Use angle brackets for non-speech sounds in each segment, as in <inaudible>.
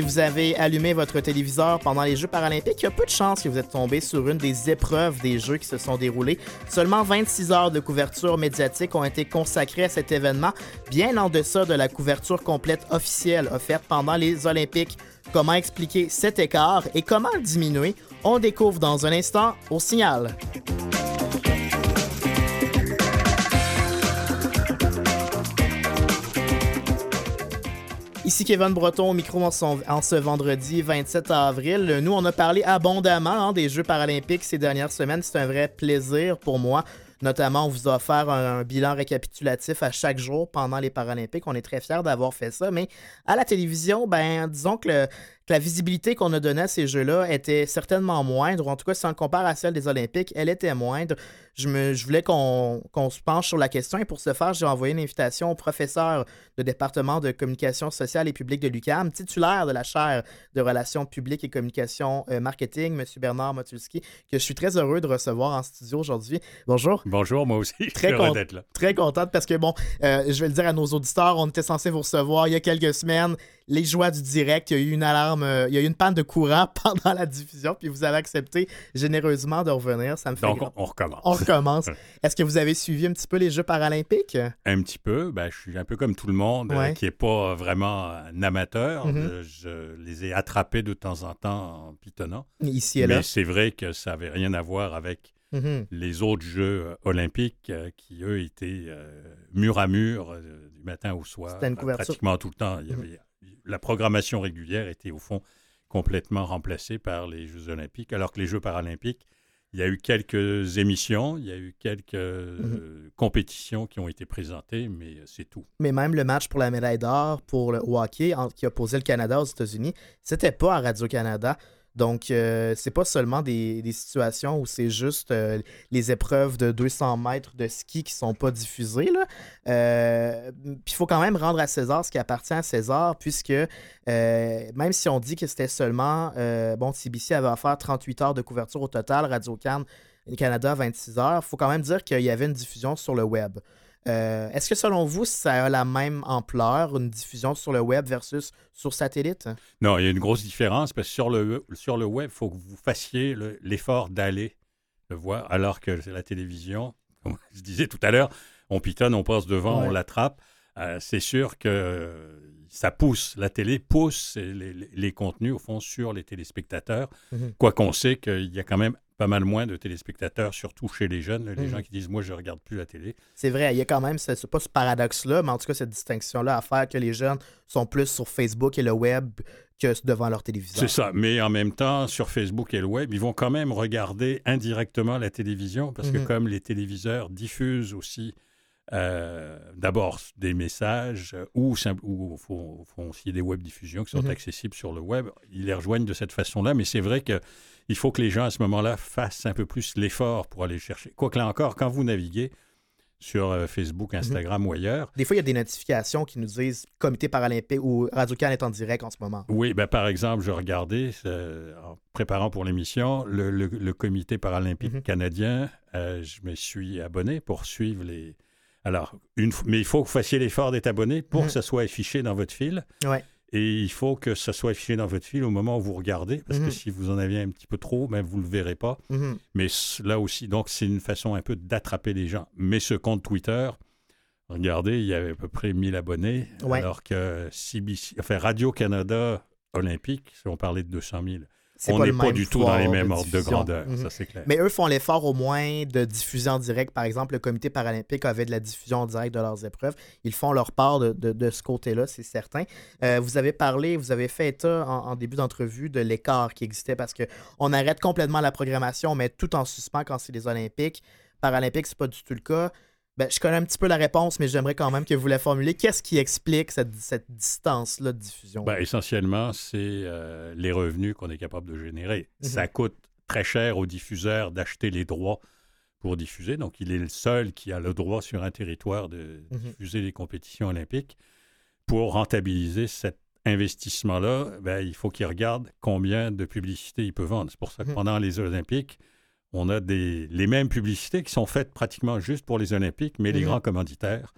Si vous avez allumé votre téléviseur pendant les Jeux paralympiques, il y a peu de chances que vous êtes tombé sur une des épreuves des Jeux qui se sont déroulés. Seulement 26 heures de couverture médiatique ont été consacrées à cet événement, bien en deçà de la couverture complète officielle offerte pendant les Olympiques. Comment expliquer cet écart et comment le diminuer? On découvre dans un instant au signal. Ici Kevin Breton au micro en, ce vendredi 27 avril. Nous, on a parlé abondamment hein, des Jeux paralympiques ces dernières semaines. C'est un vrai plaisir pour moi. Notamment, on vous a offert un, bilan récapitulatif à chaque jour pendant les Paralympiques. On est très fiers d'avoir fait ça. Mais à la télévision, ben, disons que le, la visibilité qu'on a donnée à ces Jeux-là était certainement moindre, ou en tout cas, si on compare à celle des Olympiques, elle était moindre. Je, me, je voulais qu'on se penche sur la question et pour ce faire, j'ai envoyé une invitation au professeur de département de communication sociale et publique de l'UCAM, titulaire de la chaire de relations publiques et communication euh, marketing, M. Bernard Motulski, que je suis très heureux de recevoir en studio aujourd'hui. Bonjour. Bonjour, moi aussi. Très content d'être là. Très contente parce que, bon, euh, je vais le dire à nos auditeurs, on était censé vous recevoir il y a quelques semaines les joies du direct. Il y a eu une alarme, euh, il y a eu une panne de courant <laughs> pendant la diffusion, puis vous avez accepté généreusement de revenir. Ça me fait Donc, on, recommence. On recommence. <laughs> Est-ce que vous avez suivi un petit peu les Jeux paralympiques? Un petit peu. Ben, je suis un peu comme tout le monde, euh, qui n'est pas vraiment un amateur. Mm-hmm. Euh, je les ai attrapés de temps en temps en pitonnant. Ici et là. Mais c'est vrai que ça n'avait rien à voir avec mm-hmm. les autres Jeux olympiques qui, eux, étaient mur à mur du matin au soir. C'était une couverture. Pratiquement tout le temps. Il y mm-hmm. avait la programmation régulière était au fond complètement remplacée par les Jeux olympiques, alors que les Jeux paralympiques, il y a eu quelques émissions, il y a eu quelques mhm. compétitions qui ont été présentées, mais c'est tout. Mais même le match pour la médaille d'or pour le hockey qui a posé le Canada aux États-Unis, c'était pas à Radio-Canada. Donc, euh, c'est pas seulement des, situations où c'est juste euh, les épreuves de 200 mètres de ski qui sont pas diffusées. Euh, puis il faut quand même rendre à César ce qui appartient à César, puisque même si on dit que c'était seulement, bon, CBC avait offert 38 heures de couverture au total, Radio Cannes Canada 26 heures, il faut quand même dire qu'il y avait une diffusion sur le web. Euh, est-ce que selon vous, ça a la même ampleur, une diffusion sur le web versus sur satellite? Non, il y a une grosse différence parce que sur le, sur le web, il faut que vous fassiez l'effort d'aller le voir, alors que la télévision, <laughs> comme je disais tout à l'heure, on pitonne, on passe devant, on l'attrape. Euh, c'est sûr que ça pousse, la télé pousse les, contenus, au fond, sur les téléspectateurs, mhm. quoi qu'on sait qu'il y a quand même pas mal moins de téléspectateurs, surtout chez les jeunes, les mhm. gens qui disent Moi, je ne regarde plus la télé. C'est vrai, il y a quand même, c'est pas ce paradoxe-là, mais en tout cas, cette distinction-là à faire que les jeunes sont plus sur Facebook et le web que devant leur téléviseur. C'est ça, mais en même temps, sur Facebook et le web, ils vont quand même regarder indirectement la télévision parce que mhm. comme les téléviseurs diffusent aussi euh, d'abord des messages ou, ou font, aussi des web diffusions qui sont mhm. accessibles sur le web. Ils les rejoignent de cette façon-là, mais c'est vrai que il faut que les gens à ce moment-là fassent un peu plus l'effort pour aller chercher. Quoi que là encore, quand vous naviguez sur euh, Facebook, mhm. Instagram ou ailleurs. Des fois, il y a des notifications qui nous disent Comité paralympique ou Radio Can est en direct en ce moment. Oui, ben, par exemple, je regardais, euh, en préparant pour l'émission, le, Comité paralympique mhm. canadien. Euh, je me suis abonné pour suivre les. Alors, une, mais il faut que vous fassiez l'effort d'être abonné pour mhm. que ça soit affiché dans votre fil. Ouais. Et il faut que ça soit affiché dans votre fil au moment où vous regardez, parce que mhm. si vous en aviez un petit peu trop, ben, vous ne le verrez pas. Mhm. Mais là aussi, donc c'est une façon un peu d'attraper les gens. Mais ce compte Twitter, regardez, il y avait à peu près 1000 abonnés, alors que CBC, enfin Radio-Canada Olympique, on parlait de 200 000 on n'est pas du tout dans les mêmes ordres de grandeur, ça mhm. c'est clair. Mais eux font l'effort au moins de diffuser en direct. Par exemple, le comité paralympique avait de la diffusion en direct de leurs épreuves. Ils font leur part de, ce côté-là, c'est certain. Euh, vous avez parlé, vous avez fait état en, début d'entrevue de l'écart qui existait parce qu'on arrête complètement la programmation, mais tout en suspens quand c'est les Olympiques. Paralympiques, c'est pas du tout le cas. Ben, je connais un petit peu la réponse, mais j'aimerais quand même que vous la formulez. Qu'est-ce qui explique cette, distance-là de diffusion? Ben, essentiellement, c'est euh, les revenus qu'on est capable de générer. Mhm. Ça coûte très cher aux diffuseurs d'acheter les droits pour diffuser. Donc, il est le seul qui a le droit sur un territoire de mhm. diffuser les compétitions olympiques. Pour rentabiliser cet investissement-là, ben, il faut qu'il regarde combien de publicité il peut vendre. C'est pour ça que mhm. pendant les Olympiques, on a des, les mêmes publicités qui sont faites pratiquement juste pour les Olympiques, mais les Mhm. grands commanditaires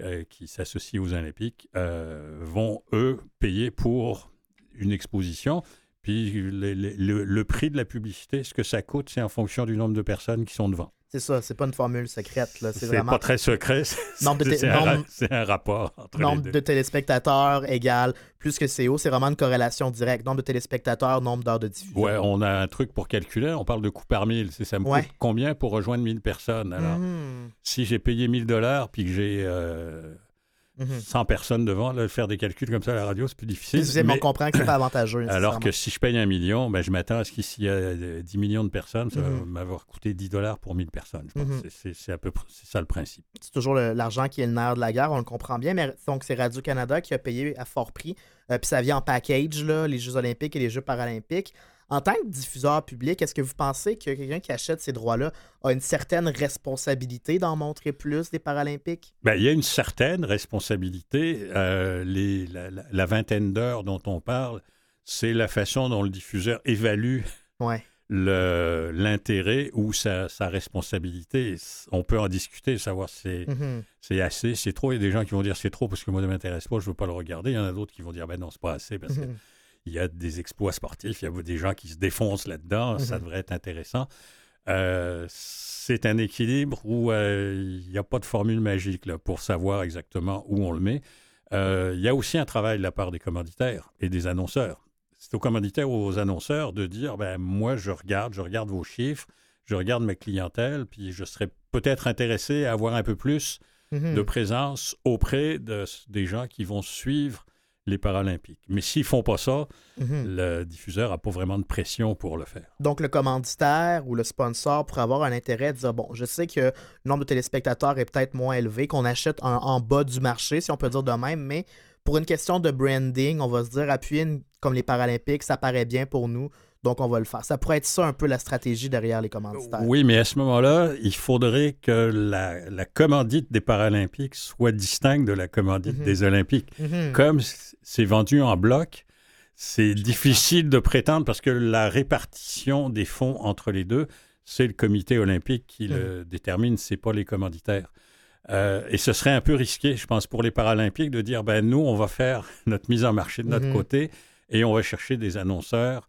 euh, qui s'associent aux Olympiques euh, vont, eux, payer pour une exposition. Puis le, le- le- le prix de la publicité, ce que ça coûte, c'est en fonction du nombre de personnes qui sont devant. C'est ça, c'est pas une formule secrète. là. C'est C'est vraiment pas très secret. c'est- <laughs> Nombre de C'est té- un, nombre- un rapport entre les nombre deux. de téléspectateurs égale plus que c'est haut. C'est vraiment une corrélation directe. Nombre de téléspectateurs, nombre d'heures de diffusion. Ouais, on a un truc pour calculer. On parle de coût par mille. C'est ça me Ouais. coûte combien pour rejoindre 1000 personnes? Alors, Mhm. si j'ai payé 1000 dollars puis que j'ai euh, Mhm. 100 personnes devant, là, faire des calculs comme ça à la radio, c'est plus difficile. Mais on comprend que c'est pas avantageux. <coughs> alors que si je paye un million, ben, je m'attends à ce qu'ici, il y a euh, 10 millions de personnes, ça va Mhm. m'avoir coûté 10 dollars pour 1000 personnes. Mhm. c'est- à peu près c'est ça le principe. c'est toujours l'argent qui est le nerf de la guerre, on le comprend bien. Mais donc, c'est Radio-Canada qui a payé à fort prix. Euh, Puis ça vient en package, là, les Jeux olympiques et les Jeux paralympiques. En tant que diffuseur public, est-ce que vous pensez que quelqu'un qui achète ces droits-là a une certaine responsabilité d'en montrer plus des Paralympiques? Ben, il y a une certaine responsabilité. Euh, les- la, la- la vingtaine d'heures dont on parle, c'est la façon dont le diffuseur évalue Ouais. l'intérêt ou sa, sa responsabilité. On peut en discuter, savoir si c'est Mhm. c'est assez, c'est trop. Il y a des gens qui vont dire c'est trop parce que moi, ça ne m'intéresse pas, je ne veux pas le regarder. Il y en a d'autres qui vont dire ben non, c'est pas assez parce Mhm. Qu'il y a des exploits sportifs, il y a des gens qui se défoncent là-dedans, ça Mhm. devrait être intéressant. Euh, c'est un équilibre où euh, il n'y a pas de formule magique là, pour savoir exactement où on le met. Euh, il y a aussi un travail de la part des commanditaires et des annonceurs. C'est aux commanditaires ou aux annonceurs de dire ben, moi, je regarde, je regarde vos chiffres, je regarde ma clientèle, puis je serais peut-être intéressé à avoir un peu plus Mhm. de présence auprès de, des gens qui vont suivre les Paralympiques. Mais s'ils font pas ça, Mhm. le diffuseur n'a pas vraiment de pression pour le faire. Donc, le commanditaire ou le sponsor pourrait avoir un intérêt de dire bon, je sais que le nombre de téléspectateurs est peut-être moins élevé, qu'on achète en, en bas du marché, si on peut dire de même, mais pour une question de branding, on va se dire appuyer une- comme les Paralympiques, ça paraît bien pour nous, donc on va le faire. Ça pourrait être ça un peu la stratégie derrière les commanditaires. Oui, mais à ce moment-là, il faudrait que la, la commandite des Paralympiques soit distincte de la commandite Mhm. des Olympiques. Mhm. Comme c'est vendu en bloc, c'est difficile de prétendre parce que la répartition des fonds entre les deux, c'est le comité olympique qui le détermine, c'est pas les commanditaires. Euh, et ce serait un peu risqué, je pense, pour les Paralympiques de dire, ben nous, on va faire notre mise en marché de notre Mhm. côté et on va chercher des annonceurs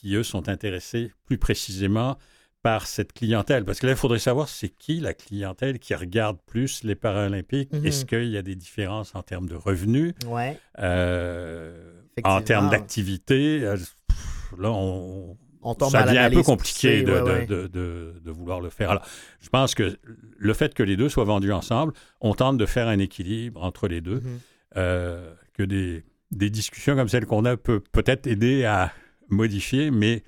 qui, eux, sont intéressés plus précisément par cette clientèle. Parce que là, il faudrait savoir c'est qui la clientèle qui regarde plus les Paralympiques? Mhm. Est-ce qu'il y a des différences en termes de revenus, Ouais. euh, en termes d'activité? Euh, Là, on, On tombe ça devient un peu compliqué de, ouais, de- ouais. de- vouloir le faire. Alors, je pense que le fait que les deux soient vendus ensemble, on tente de faire un équilibre entre les deux, Mhm. euh, que des, des discussions comme celle qu'on a peut peut-être aider à modifier, mais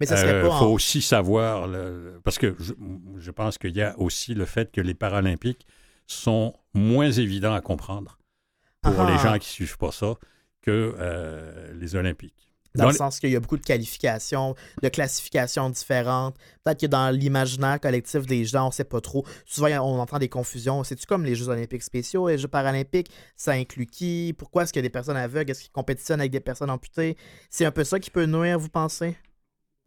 il pas faut en- aussi savoir, le- parce que je, je pense qu'il y a aussi le fait que les Paralympiques sont moins évidents à comprendre pour Ah. les gens qui ne suivent pas ça que euh, les Olympiques. Dans, Dans le sens qu'il y a beaucoup de qualifications, de classifications différentes. Peut-être que dans l'imaginaire collectif des gens, on ne sait pas trop. Souvent, on entend des confusions. C'est-tu comme les Jeux olympiques spéciaux, les Jeux paralympiques? Ça inclut qui? Pourquoi est-ce qu'il y a des personnes aveugles? Est-ce qu'ils compétitionnent avec des personnes amputées? C'est un peu ça qui peut nuire, vous pensez?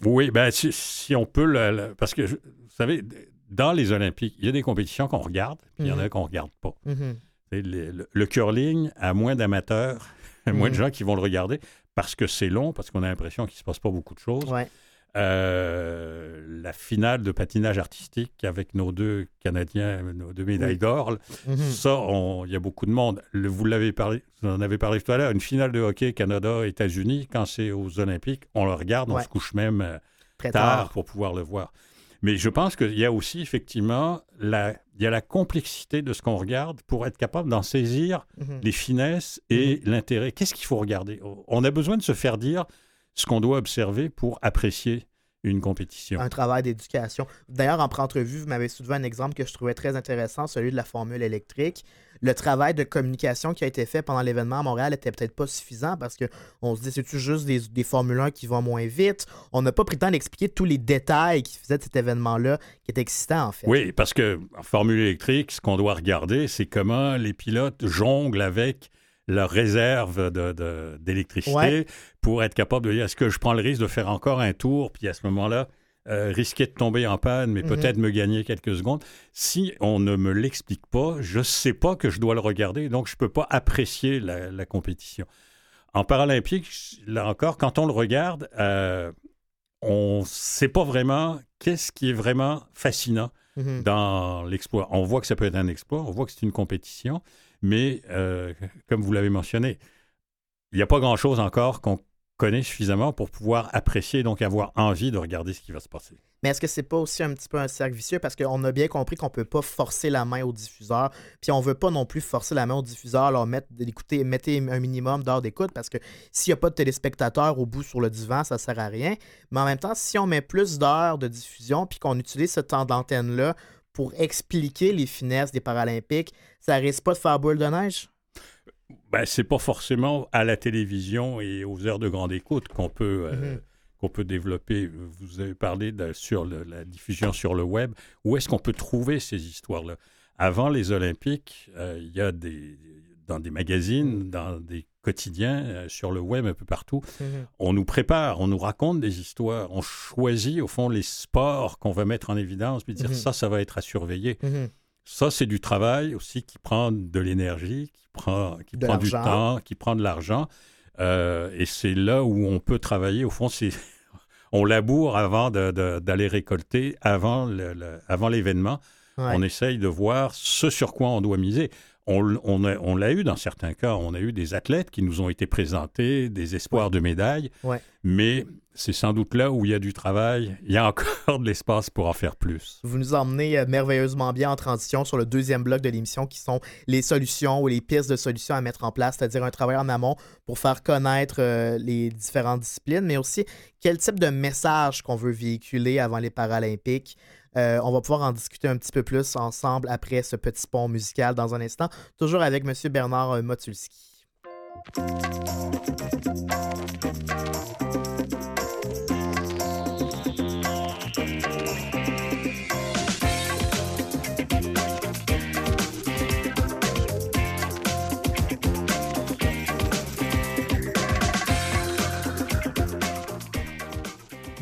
Oui, ben, si, si on peut le, le- Parce que, vous savez, dans les Olympiques, il y a des compétitions qu'on regarde, puis il y en Mhm. a qu'on ne regarde pas. Mhm. Le, curling a moins d'amateurs, <laughs> moins de Mhm. gens qui vont le regarder parce que c'est long, parce qu'on a l'impression qu'il ne se passe pas beaucoup de choses. Ouais. Euh, la finale de patinage artistique avec nos deux Canadiens, nos deux médailles Oui. d'or, Mhm. ça, il y a beaucoup de monde. Le- vous l'avez parlé, vous en avez parlé tout à l'heure, une finale de hockey Canada-États-Unis, quand c'est aux Olympiques, on le regarde, on se couche même euh, Très tard, tard. pour pouvoir le voir. Mais je pense qu'il y a aussi effectivement la, il y a la complexité de ce qu'on regarde pour être capable d'en saisir Mhm. les finesses et l'intérêt. Qu'est-ce qu'il faut regarder? On a besoin de se faire dire ce qu'on doit observer pour apprécier une compétition. un travail d'éducation. D'ailleurs, en pré-entrevue, vous m'avez soulevé un exemple que je trouvais très intéressant, celui de la formule électrique. Le travail de communication qui a été fait pendant l'événement à Montréal était peut-être pas suffisant parce qu'on se dit, c'est-tu juste des, des Formule 1 qui vont moins vite? On n'a pas pris le temps d'expliquer tous les détails qui faisaient de cet événement-là, qui est excitant en fait. Oui, parce que en Formule électrique, ce qu'on doit regarder, c'est comment les pilotes jonglent avec leur réserve de- de- d'électricité Ouais. pour être capable de dire est-ce que je prends le risque de faire encore un tour, puis à ce moment-là, euh, risquer de tomber en panne, mais Mhm. peut-être me gagner quelques secondes. Si on ne me l'explique pas, je ne sais pas que je dois le regarder, donc je ne peux pas apprécier la, la compétition. En paralympique, là encore, quand on le regarde, euh, on ne sait pas vraiment qu'est-ce qui est vraiment fascinant Mhm. dans l'exploit. On voit que ça peut être un exploit, on voit que c'est une compétition, mais euh, comme vous l'avez mentionné, il n'y a pas grand-chose encore qu'on connaît suffisamment pour pouvoir apprécier, donc avoir envie de regarder ce qui va se passer. Mais est-ce que c'est pas aussi un petit peu un cercle vicieux? Parce qu'on a bien compris qu'on peut pas forcer la main au diffuseur, puis on veut pas non plus forcer la main au diffuseur, leur mettre d'écouter, mettez un minimum d'heures d'écoute parce que s'il n'y a pas de téléspectateurs au bout sur le divan, ça sert à rien. Mais en même temps, si on met plus d'heures de diffusion puis qu'on utilise ce temps d'antenne là pour expliquer les finesses des Paralympiques, ça risque pas de faire boule de neige? Ben, c'est pas forcément à la télévision et aux heures de grande écoute qu'on peut, euh, Mhm. qu'on peut développer. Vous avez parlé de, sur le- la diffusion sur le web. Où est-ce qu'on peut trouver ces histoires-là? Avant les Olympiques, euh, il y a des, dans des magazines, dans des quotidiens, euh, sur le web, un peu partout, on nous prépare, on nous raconte des histoires, on choisit au fond les sports qu'on va mettre en évidence, puis dire Mhm. ça, ça va être à surveiller. Mhm. Ça, c'est du travail aussi qui prend de l'énergie, qui prend, qui De prend du temps, qui prend de l'argent. Euh, et c'est là où on peut travailler. Au fond, c'est <laughs> on laboure avant d'aller récolter, avant l'événement. Ouais. On essaye de voir ce sur quoi on doit miser. On, l- on a- on l'a eu dans certains cas. On a eu des athlètes qui nous ont été présentés, des espoirs de médailles. Ouais. Mais c'est sans doute là où il y a du travail. Il y a encore <laughs> de l'espace pour en faire plus. Vous nous emmenez euh, merveilleusement bien en transition sur le deuxième bloc de l'émission qui sont les solutions ou les pistes de solutions à mettre en place, c'est-à-dire un travail en amont pour faire connaître euh, les différentes disciplines, mais aussi quel type de message qu'on veut véhiculer avant les Paralympiques. Euh, on va pouvoir en discuter un petit peu plus ensemble après ce petit pont musical dans un instant, toujours avec M. Bernard euh, Motulski.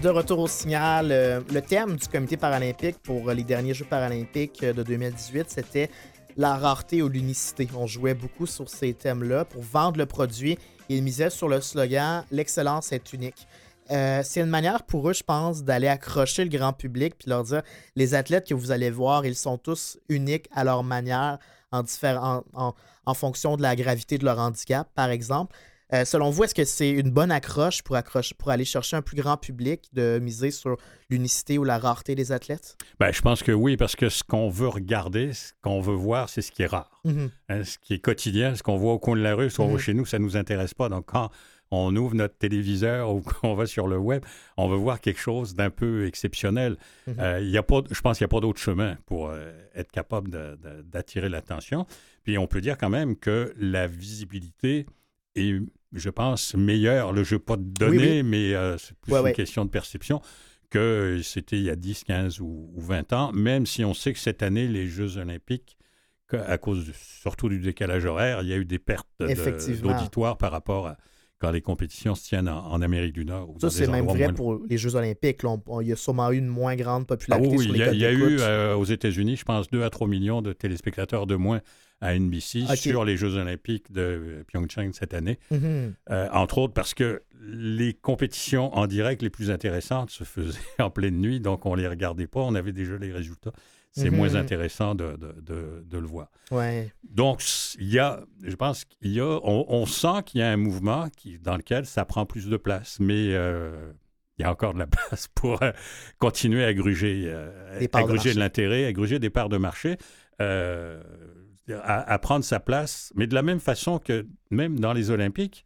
De retour au signal, euh, le thème du comité paralympique pour les derniers Jeux paralympiques euh, de 2018, c'était la rareté ou l'unicité. On jouait beaucoup sur ces thèmes-là pour vendre le produit. Ils misaient sur le slogan L'excellence est unique. Euh, c'est une manière pour eux, je pense, d'aller accrocher le grand public puis leur dire les athlètes que vous allez voir, ils sont tous uniques à leur manière en fonction de la gravité de leur handicap, par exemple. Euh, selon vous, est-ce que c'est une bonne accroche pour, accrocher, pour aller chercher un plus grand public de miser sur l'unicité ou la rareté des athlètes? Ben, je pense que oui, parce que ce qu'on veut regarder, ce qu'on veut voir, c'est ce qui est rare. Mhm. Hein, ce qui est quotidien, ce qu'on voit au coin de la rue, ce qu'on Mhm. voit chez nous, ça ne nous intéresse pas. Donc, quand on ouvre notre téléviseur ou <laughs> qu'on va sur le web, on veut voir quelque chose d'un peu exceptionnel. Mhm. Euh, il y a pas, je pense qu'il n'y a pas d'autre chemin pour euh, être capable d'attirer l'attention. Puis, on peut dire quand même que la visibilité est, je pense, meilleure. Là, je ne vais pas Oui, oui. mais euh, c'est plus Ouais, une ouais. question de perception que c'était il y a 10, 15 ou, ou 20 ans, même si on sait que cette année, les Jeux olympiques, que- à cause surtout du décalage horaire, il y a eu des pertes de- d'auditoire par rapport à quand les compétitions se tiennent en, en Amérique du Nord. ou Ça, c'est même vrai moins- pour les Jeux olympiques. là. On- on- il y a sûrement eu une moins grande Ah popularité oui, sur il y a, codes il y a d'écoute. eu euh, aux États-Unis, je pense, 2 à 3 millions de téléspectateurs de moins à NBC sur les Jeux olympiques de Pyeongchang cette année. Mhm. Euh, entre autres parce que les compétitions en direct les plus intéressantes se faisaient <laughs> en pleine nuit, donc on ne les regardait pas, on avait déjà les résultats. C'est Mhm. moins intéressant de, de- de- de le voir. Ouais. Donc, il y a, je pense qu'il y a, on, on sent qu'il y a un mouvement qui, dans lequel ça prend plus de place, mais euh, il y a encore de la <laughs> place pour euh, continuer à gruger, euh, à de gruger de l'intérêt, à gruger des parts de marché, euh, à, à prendre sa place, mais de la même façon que même dans les Olympiques,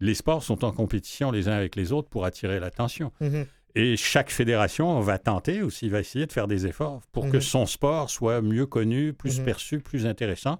les sports sont en compétition les uns avec les autres pour attirer l'attention. Mhm. Et chaque fédération va tenter aussi, va essayer de faire des efforts pour que Mhm. son sport soit mieux connu, plus Mhm. perçu, plus intéressant.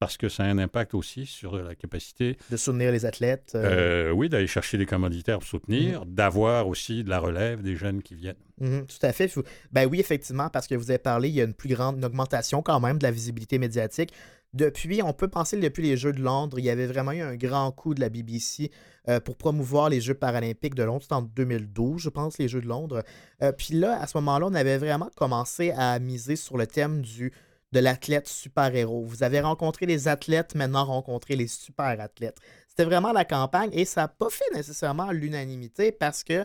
Parce que ça a un impact aussi sur la capacité. De soutenir les athlètes. Euh, oui, d'aller chercher des commanditaires pour soutenir, mhm. d'avoir aussi de la relève des jeunes qui viennent. Mhm, tout à fait. Ben oui, effectivement, parce que vous avez parlé, il y a une plus grande augmentation quand même de la visibilité médiatique. Depuis, on peut penser que depuis les Jeux de Londres, il y avait vraiment eu un grand coup de la BBC euh, pour promouvoir les Jeux paralympiques de Londres. C'était en 2012, je pense, les Jeux de Londres. Euh, puis là, à ce moment-là, on avait vraiment commencé à miser sur le thème du de l'athlète super-héros. Vous avez rencontré les athlètes, maintenant rencontré les super-athlètes. C'était vraiment la campagne et ça n'a pas fait nécessairement l'unanimité parce que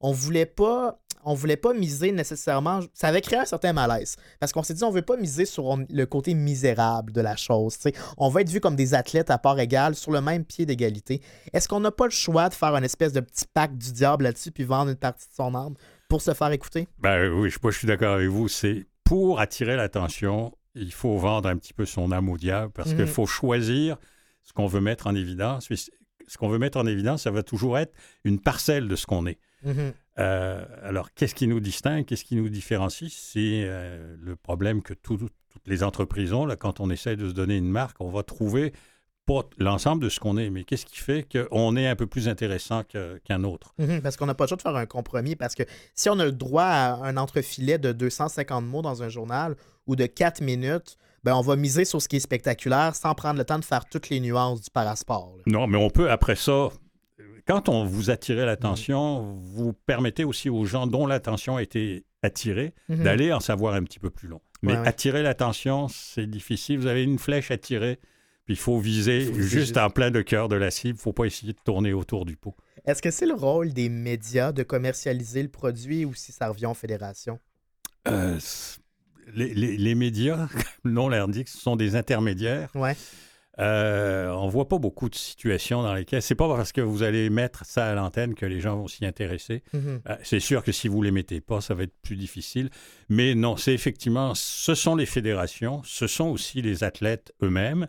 on voulait pas on voulait pas miser nécessairement ça avait créé un certain malaise parce qu'on s'est dit on veut pas miser sur le côté misérable de la chose on va être vu comme des athlètes à part égale sur le même pied d'égalité est-ce qu'on n'a pas le choix de faire un espèce de petit pacte du diable là-dessus puis vendre une partie de son âme pour se faire écouter? Ben oui je, je suis d'accord avec vous c'est pour attirer l'attention il faut vendre un petit peu son âme au diable parce qu'il mhm. faut choisir ce qu'on veut mettre en évidence. Ce qu'on veut mettre en évidence, ça va toujours être une parcelle de ce qu'on est. Mhm. Euh, alors, qu'est-ce qui nous distingue, qu'est-ce qui nous différencie? C'est euh, le problème que toutes les entreprises ont. Là, quand on essaie de se donner une marque, on va trouver pas l'ensemble de ce qu'on est, mais qu'est-ce qui fait qu'on est un peu plus intéressant qu'un autre? Mhm, parce qu'on n'a pas le choix de faire un compromis, parce que si on a le droit à un entrefilet de 250 mots dans un journal ou de 4 minutes, ben on va miser sur ce qui est spectaculaire sans prendre le temps de faire toutes les nuances du parasport. Non, mais on peut, après ça, quand on vous attire l'attention, vous permettez aussi aux gens dont l'attention a été attirée mhm. d'aller en savoir un petit peu plus long. Mais attirer l'attention, c'est difficile. Vous avez une flèche à tirer puis il faut viser juste en plein de cœur de la cible. Il ne faut pas essayer de tourner autour du pot. Est-ce que c'est le rôle des médias de commercialiser le produit ou si ça revient en fédération? Euh, les, médias, <laughs> comme nom l'indique, ce sont des intermédiaires. Ouais. Euh, on voit pas beaucoup de situations dans lesquelles c'est pas parce que vous allez mettre ça à l'antenne que les gens vont s'y intéresser. Mm-hmm. Euh, c'est sûr que si vous les mettez pas, ça va être plus difficile. Mais non, c'est effectivement, ce sont les fédérations, ce sont aussi les athlètes eux-mêmes.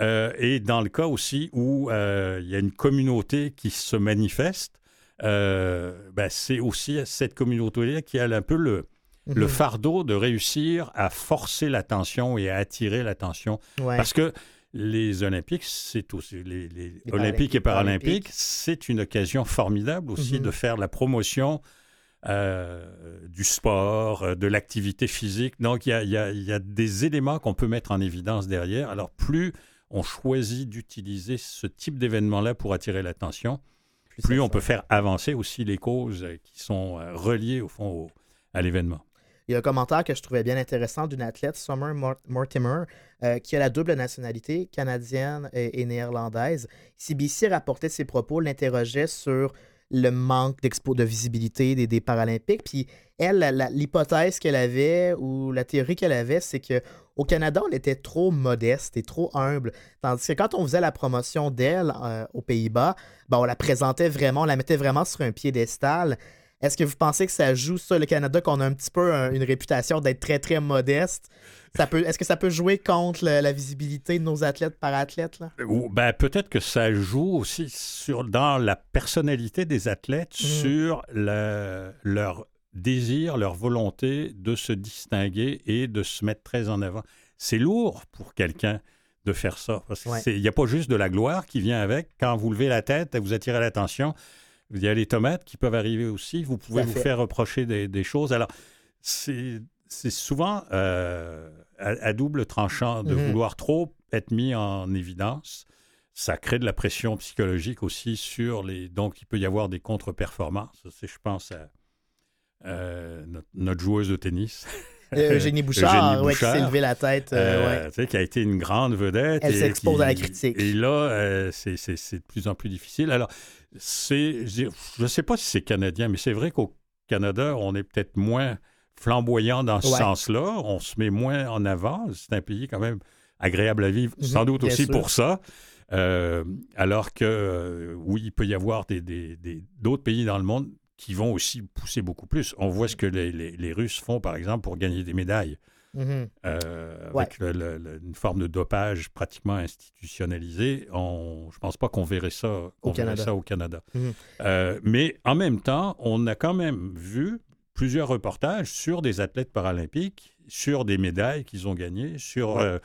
Euh, et dans le cas aussi où euh, il y a une communauté qui se manifeste, euh, ben, c'est aussi cette communauté-là qui a un peu le, le mhm. fardeau de réussir à forcer l'attention et à attirer l'attention. Parce que les Olympiques, c'est aussi les, Olympiques et Paralympiques, c'est une occasion formidable aussi mhm. de faire la promotion du sport, de l'activité physique. Donc, il y y a, des éléments qu'on peut mettre en évidence derrière. Alors, plus on choisit d'utiliser ce type d'événement-là pour attirer l'attention, plus, on peut faire avancer aussi les causes qui sont euh, reliées au fond à l'événement. Il y a un commentaire que je trouvais bien intéressant d'une athlète, Summer Mortimer, euh, qui a la double nationalité, canadienne et, néerlandaise. CBC rapportait ses propos, l'interrogeait sur le manque d'expo de visibilité des, des Paralympiques. Puis elle, l'hypothèse qu'elle avait ou la théorie qu'elle avait, c'est que au Canada, on était trop modeste et trop humble. Tandis que quand on faisait la promotion d'elle euh, aux Pays-Bas, ben, on la présentait vraiment, on la mettait vraiment sur un piédestal. Est-ce que vous pensez que ça joue ça, le Canada, qu'on a un petit peu une réputation d'être très, très modeste? est-ce que ça peut jouer contre la visibilité de nos athlètes par athlètes? Là? Ben, peut-être que ça joue aussi sur, dans la personnalité des athlètes, mmh. sur leur désir, leur volonté de se distinguer et de se mettre très en avant. C'est lourd pour quelqu'un de faire ça. Il n'y a pas juste de la gloire qui vient avec. Quand vous levez la tête, vous attirez l'attention. Il y a les tomates qui peuvent arriver aussi. Vous pouvez vous faire reprocher des, choses. Alors, c'est souvent euh, à, double tranchant de mhm. vouloir trop être mis en évidence. Ça crée de la pression psychologique aussi sur les... Donc, il peut y avoir des contre-performances. Je pense à euh, notre, joueuse de tennis. Euh, Eugénie <laughs> Bouchard, qui s'est levé la tête. Euh, qui a été une grande vedette. Elle s'expose à la critique. Et là, c'est de plus en plus difficile. Alors, je ne sais pas si c'est canadien, mais c'est vrai qu'au Canada, on est peut-être moins flamboyant dans ce sens-là. On se met moins en avant. C'est un pays quand même agréable à vivre, mhm, sans doute aussi pour ça. alors que, oui, il peut y avoir d'autres des, pays dans le monde qui vont aussi pousser beaucoup plus. On voit ce que les, Russes font, par exemple, pour gagner des médailles. Mm-hmm. Euh, avec une forme de dopage pratiquement institutionnalisée. On, je ne pense pas qu'on verrait ça, au, Canada. ça au Canada. Mm-hmm. Euh, mais en même temps, on a quand même vu plusieurs reportages sur des athlètes paralympiques, sur des médailles qu'ils ont gagnées, sur euh,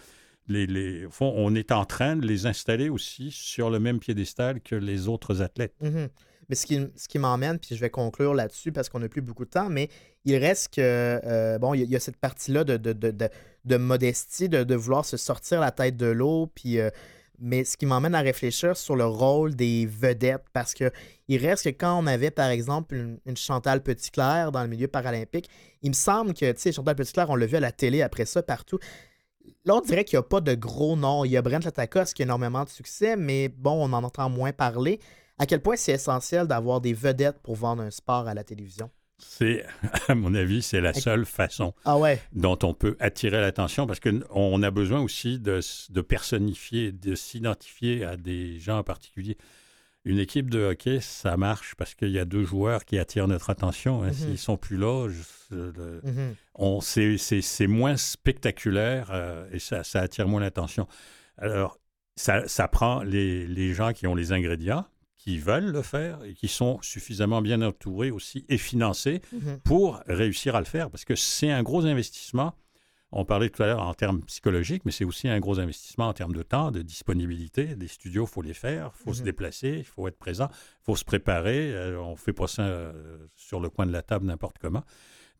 les, les, on est en train de les installer aussi sur le même piédestal que les autres athlètes. Mhm. Mais ce qui, ce qui m'emmène, puis je vais conclure là-dessus parce qu'on n'a plus beaucoup de temps, mais il reste que, euh, bon, il y, a cette partie-là de, de, de, de, modestie, de, vouloir se sortir la tête de l'eau, puis euh, mais ce qui m'emmène à réfléchir sur le rôle des vedettes, parce que il reste que quand on avait, par exemple, une, Chantal Petitclerc dans le milieu paralympique, il me semble que, tu sais, Chantal Petitclerc, on l'a vu à la télé après ça, partout. Là, on dirait qu'il n'y a pas de gros noms. Il y a Brent Latakos qui a énormément de succès, mais bon, on en entend moins parler. À quel point c'est essentiel d'avoir des vedettes pour vendre un sport à la télévision? c'est, <laughs> à mon avis, c'est la seule façon ah dont on peut attirer l'attention parce qu'on a besoin aussi de, personnifier, de s'identifier à des gens en particulier. Une équipe de hockey, ça marche parce qu'il y a deux joueurs qui attirent notre attention. Hein. Mhm. S'ils sont plus là, mhm. c'est, moins spectaculaire euh, et ça, attire moins l'attention. Alors, ça, prend les gens qui ont les ingrédients, qui veulent le faire et qui sont suffisamment bien entourés aussi et financés mhm. pour réussir à le faire. Parce que c'est un gros investissement. On parlait tout à l'heure en termes psychologiques, mais c'est aussi un gros investissement en termes de temps, de disponibilité. Des studios, il faut les faire, il faut se mhm. déplacer, il faut être présent, il faut se préparer. Euh, on ne fait pas ça euh, sur le coin de la table n'importe comment.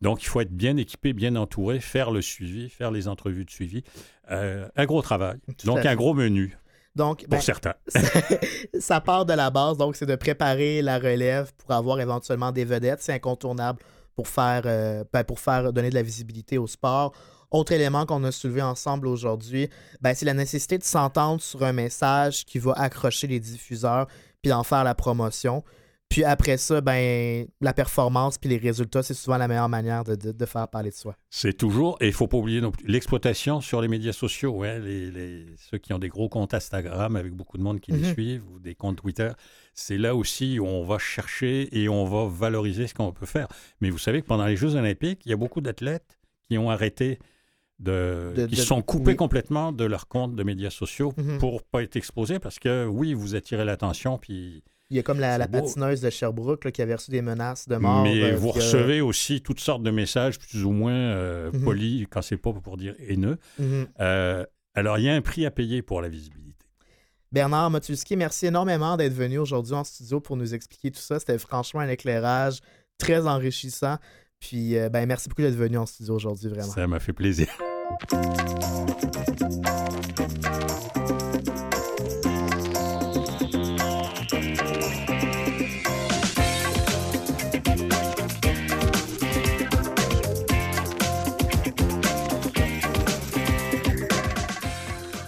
Donc, il faut être bien équipé, bien entouré, faire le suivi, faire les entrevues de suivi. Euh, un gros travail. Donc, un gros menu. Donc, pour ben, certains. <laughs> ça part de la base, donc c'est de préparer la relève pour avoir éventuellement des vedettes. C'est incontournable pour faire, euh, ben, pour faire donner de la visibilité au sport. Autre élément qu'on a soulevé ensemble aujourd'hui, ben, c'est la nécessité de s'entendre sur un message qui va accrocher les diffuseurs puis d'en faire la promotion. Puis après ça, ben, la performance puis les résultats, c'est souvent la meilleure manière de, faire parler de soi. C'est toujours, et il ne faut pas oublier l'exploitation sur les médias sociaux. les, ceux qui ont des gros comptes Instagram avec beaucoup de monde qui les mhm. suivent ou des comptes Twitter, c'est là aussi où on va chercher et on va valoriser ce qu'on peut faire. Mais vous savez que pendant les Jeux olympiques, il y a beaucoup d'athlètes qui ont arrêté de, qui sont coupés complètement de leur compte de médias sociaux pour mhm. ne pour pas être exposés parce que oui, vous attirez l'attention puis il y a comme la, patineuse de Sherbrooke qui avait reçu des menaces de mort. Mais euh, vous recevez aussi toutes sortes de messages plus ou moins euh, mhm. polis, quand c'est pas pour dire haineux. Mhm. Euh, alors, il y a un prix à payer pour la visibilité. Bernard Motulski, merci énormément d'être venu aujourd'hui en studio pour nous expliquer tout ça. C'était franchement un éclairage très enrichissant. Puis, ben, merci beaucoup d'être venu en studio aujourd'hui, vraiment. Ça m'a fait plaisir.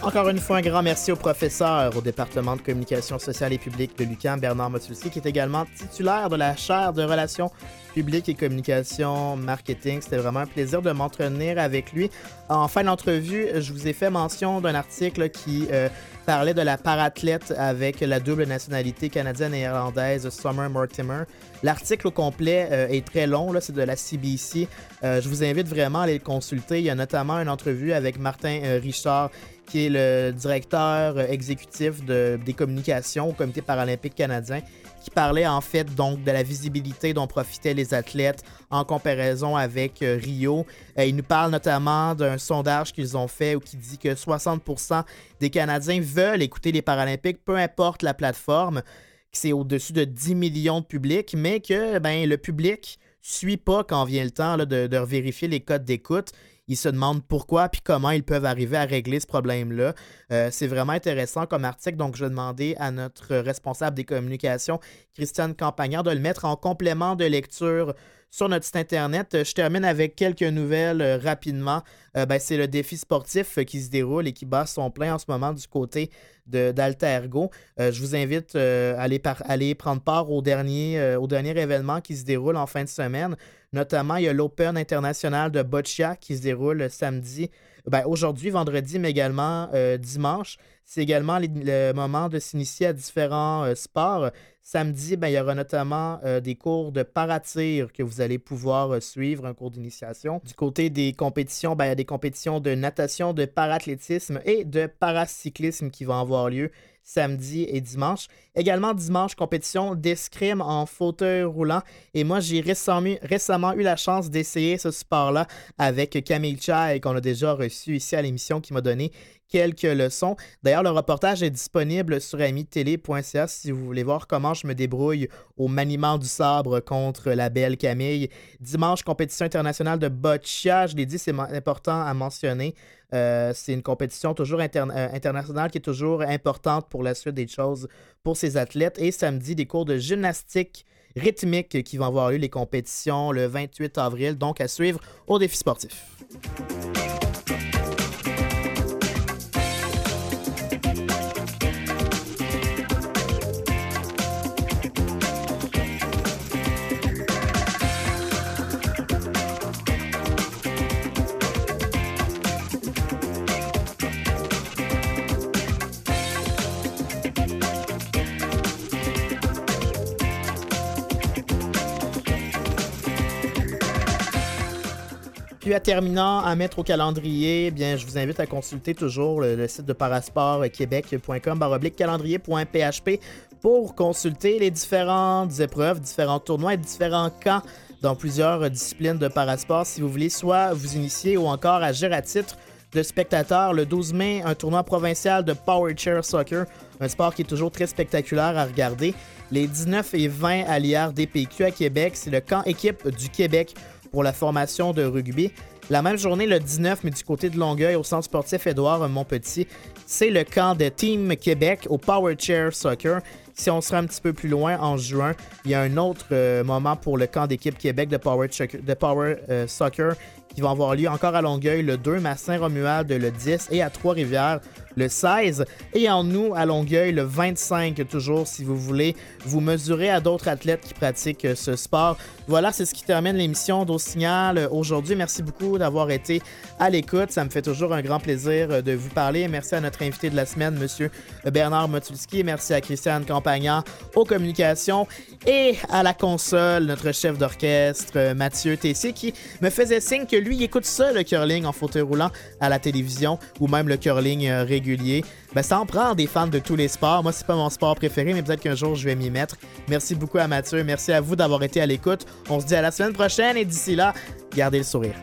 Encore une fois, un grand merci au professeur au département de communication sociale et publique de l'UQAM, Bernard Motulski, qui est également titulaire de la chaire de relations publiques et communication marketing. C'était vraiment un plaisir de m'entretenir avec lui. En fin d'entrevue, je vous ai fait mention d'un article qui euh, parlait de la parathlète avec la double nationalité canadienne et irlandaise Summer Mortimer. L'article au complet euh, est très long, c'est de la CBC. Euh, je vous invite vraiment à aller le consulter. Il y a notamment une entrevue avec Martin Richard qui est le directeur euh, exécutif des communications au Comité paralympique canadien, qui parlait en fait donc de la visibilité dont profitaient les athlètes en comparaison avec euh, Rio. Euh, il nous parle notamment d'un sondage qu'ils ont fait où qui dit que 60% des Canadiens veulent écouter les Paralympiques, peu importe la plateforme, que c'est au-dessus de 10 millions de publics, mais que ben, le public suit pas quand vient le temps de, de vérifier les codes d'écoute ils se demandent pourquoi puis comment ils peuvent arriver à régler ce problème-là. Euh, c'est vraiment intéressant comme article, donc je vais demander à notre responsable des communications, Christiane Campagnard, de le mettre en complément de lecture sur notre site internet. Je termine avec quelques nouvelles euh, rapidement. Euh, ben, c'est le défi sportif qui se déroule et qui bat son plein en ce moment du côté d'Altergo. je vous invite à aller, prendre part au dernier événement qui se déroule en fin de semaine. Notamment, il y a l'Open international de Boccia qui se déroule samedi, ben, aujourd'hui, vendredi, mais également euh, dimanche. C'est également le moment de s'initier à différents euh, sports. Samedi, ben, il y aura notamment euh, des cours de paratir que vous allez pouvoir suivre, un cours d'initiation. Du côté des compétitions, ben, il y a des compétitions de natation, de parathlétisme et de paracyclisme qui vont avoir lieu samedi et dimanche. Également dimanche, compétition d'escrime en fauteuil roulant. Et moi, j'ai récemment, eu la chance d'essayer ce sport-là avec Camille Chai, qu'on a déjà reçu ici à l'émission, qui m'a donné quelques leçons. D'ailleurs, le reportage est disponible sur amitélé.ca si vous voulez voir comment je me débrouille au maniement du sabre contre la belle Camille. Dimanche, compétition internationale de boccia. Je l'ai dit, c'est important à mentionner. Euh, c'est une compétition toujours euh, internationale qui est toujours importante pour la suite des choses pour ces athlètes. Et samedi, des cours de gymnastique rythmique qui vont avoir lieu les compétitions le 28 avril, donc à suivre au défi sportif. Puis à terminant, à mettre au calendrier, eh bien, je vous invite à consulter toujours le, site de parasportquebec.com baroblique calendrier.php pour consulter les différentes épreuves, différents tournois et différents camps dans plusieurs disciplines de parasport si vous voulez soit vous initier ou encore agir à titre de spectateur. Le 12 mai, un tournoi provincial de Power Chair Soccer, un sport qui est toujours très spectaculaire à regarder. Les 19 et 20 à l'IRDPQ à Québec, c'est le camp équipe du Québec pour la formation de rugby. La même journée, le 19, mais du côté de Longueuil, au centre sportif Édouard Montpetit, c'est le camp de Team Québec au Power Chair Soccer. Si on sera un petit peu plus loin, en juin, il y a un autre euh, moment pour le camp d'équipe Québec de Power, de Power euh, Soccer qui va avoir lieu encore à Longueuil le 2, à Saint-Romuald le 10 et à Trois-Rivières le 16. Et en nous, à Longueuil, le 25 toujours, si vous voulez vous mesurer à d'autres athlètes qui pratiquent euh, ce sport. Voilà, c'est ce qui termine l'émission d'Au Signal euh, aujourd'hui. Merci beaucoup d'avoir été à l'écoute. Ça me fait toujours un grand plaisir euh, de vous parler. Merci à notre invité de la semaine, Monsieur Bernard Motulski. Merci à Christiane Campagnan aux communications et à la console, notre chef d'orchestre, Mathieu Tessier, qui me faisait signe que lui, écoute ça, le curling en fauteuil roulant à la télévision ou même le curling régulier ben, ça en prend des fans de tous les sports. Moi, c'est pas mon sport préféré, mais peut-être qu'un jour, je vais m'y mettre. Merci beaucoup à Mathieu. Merci à vous d'avoir été à l'écoute. On se dit à la semaine prochaine et d'ici là, gardez le sourire.